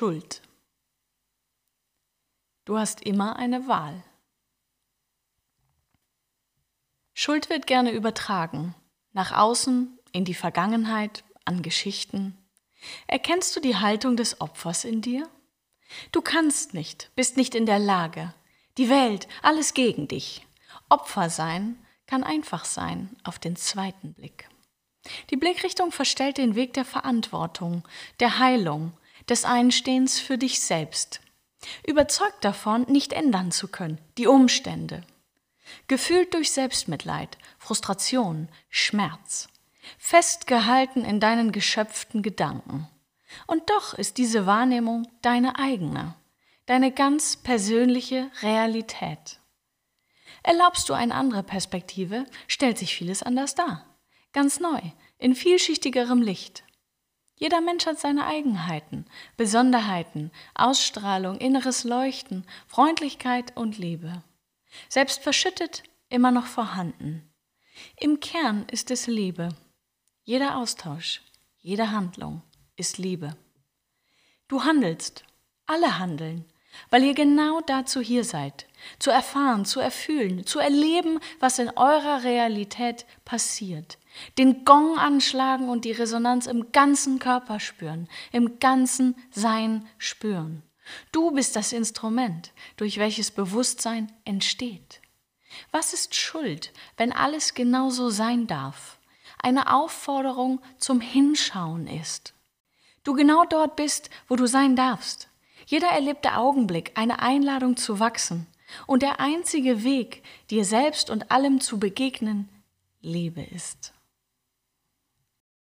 Schuld. Du hast immer eine Wahl. Schuld wird gerne übertragen, nach außen, in die Vergangenheit, an Geschichten. Erkennst du die Haltung des Opfers in dir? Du kannst nicht, bist nicht in der Lage. Die Welt, alles gegen dich. Opfer sein kann einfach sein auf den zweiten Blick. Die Blickrichtung verstellt den Weg der Verantwortung, der Heilung, des Einstehens für dich selbst. Überzeugt davon, nicht ändern zu können, die Umstände. Gefühlt durch Selbstmitleid, Frustration, Schmerz. Festgehalten in deinen geschöpften Gedanken. Und doch ist diese Wahrnehmung deine eigene, deine ganz persönliche Realität. Erlaubst du eine andere Perspektive, stellt sich vieles anders dar. Ganz neu, in vielschichtigerem Licht. Jeder Mensch hat seine Eigenheiten, Besonderheiten, Ausstrahlung, inneres Leuchten, Freundlichkeit und Liebe. Selbst verschüttet, immer noch vorhanden. Im Kern ist es Liebe. Jeder Austausch, jede Handlung ist Liebe. Du handelst, alle handeln, weil ihr genau dazu hier seid, zu erfahren, zu erfühlen, zu erleben, was in eurer Realität passiert, den Gong anschlagen und die Resonanz im ganzen Körper spüren, im ganzen Sein spüren. Du bist das Instrument, durch welches Bewusstsein entsteht. Was ist Schuld, wenn alles genauso sein darf? Eine Aufforderung zum Hinschauen ist. Du genau dort bist, wo du sein darfst. Jeder erlebte Augenblick eine Einladung zu wachsen und der einzige Weg, dir selbst und allem zu begegnen, Liebe ist.